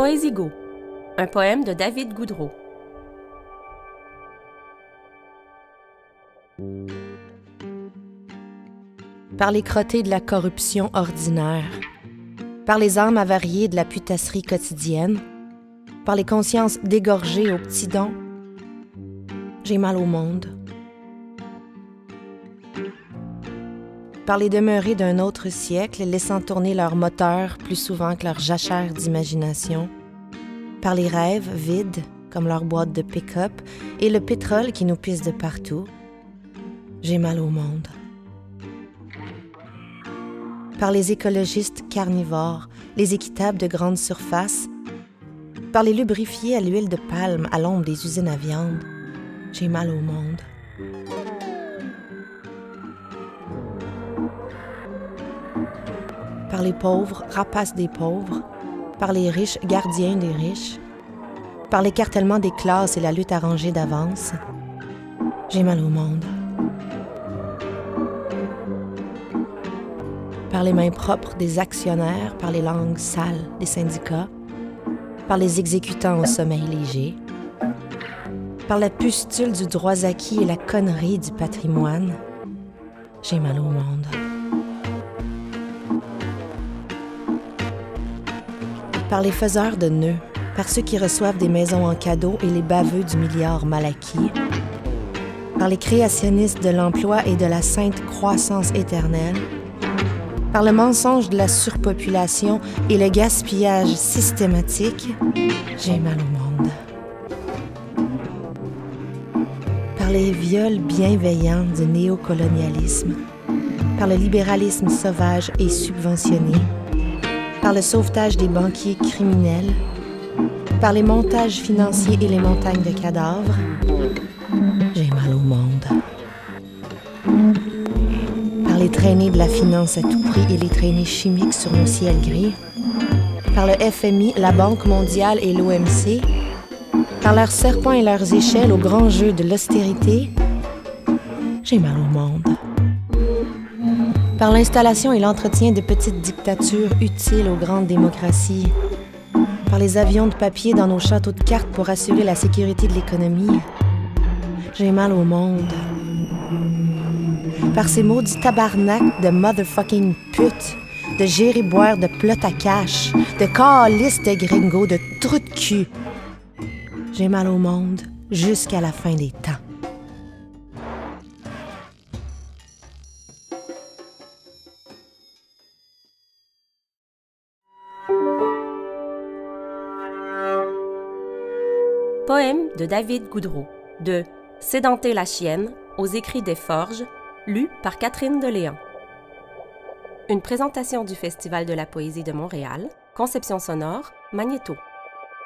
Poésigo, un poème de David Goudreau. Par les crottés de la corruption ordinaire, par les âmes avariées de la putasserie quotidienne, par les consciences dégorgées aux petits dons, j'ai mal au monde. Par les demeurés d'un autre siècle, laissant tourner leurs moteurs plus souvent que leurs jachères d'imagination, par les rêves vides comme leur boîte de pick-up et le pétrole qui nous pisse de partout, j'ai mal au monde. Par les écologistes carnivores, les équitables de grande surface, par les lubrifiés à l'huile de palme à l'ombre des usines à viande, j'ai mal au monde. Par les pauvres, rapaces des pauvres, par les riches, gardiens des riches, par l'écartèlement des classes et la lutte arrangée d'avance, j'ai mal au monde. Par les mains propres des actionnaires, par les langues sales des syndicats, par les exécutants au sommeil léger, par la pustule du droit acquis et la connerie du patrimoine, j'ai mal au monde. Par les faiseurs de nœuds, par ceux qui reçoivent des maisons en cadeau et les baveux du milliard mal acquis, par les créationnistes de l'emploi et de la sainte croissance éternelle, par le mensonge de la surpopulation et le gaspillage systématique, j'ai mal au monde. Par les viols bienveillants du néocolonialisme, par le libéralisme sauvage et subventionné, par le sauvetage des banquiers criminels, par les montages financiers et les montagnes de cadavres, j'ai mal au monde. Par les traînées de la finance à tout prix et les traînées chimiques sur nos ciels gris, par le FMI, la Banque mondiale et l'OMC, par leurs serpents et leurs échelles au grand jeu de l'austérité, j'ai mal au monde par l'installation et l'entretien de petites dictatures utiles aux grandes démocraties, par les avions de papier dans nos châteaux de cartes pour assurer la sécurité de l'économie. J'ai mal au monde. Par ces maudits tabarnak de motherfucking putes, de gérer boire de plot à cash, de calices de gringo, de trous de cul. J'ai mal au monde jusqu'à la fin des temps. Poème de David Goudreau, de Sédenté la chienne, aux écrits des Forges, lu par Catherine Deléan. Une présentation du Festival de la poésie de Montréal, conception sonore, Magnéto.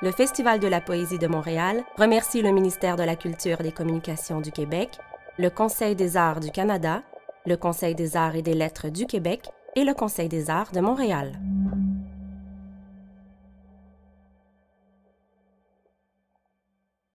Le Festival de la poésie de Montréal remercie le ministère de la Culture et des Communications du Québec, le Conseil des arts du Canada, le Conseil des arts et des lettres du Québec et le Conseil des arts de Montréal.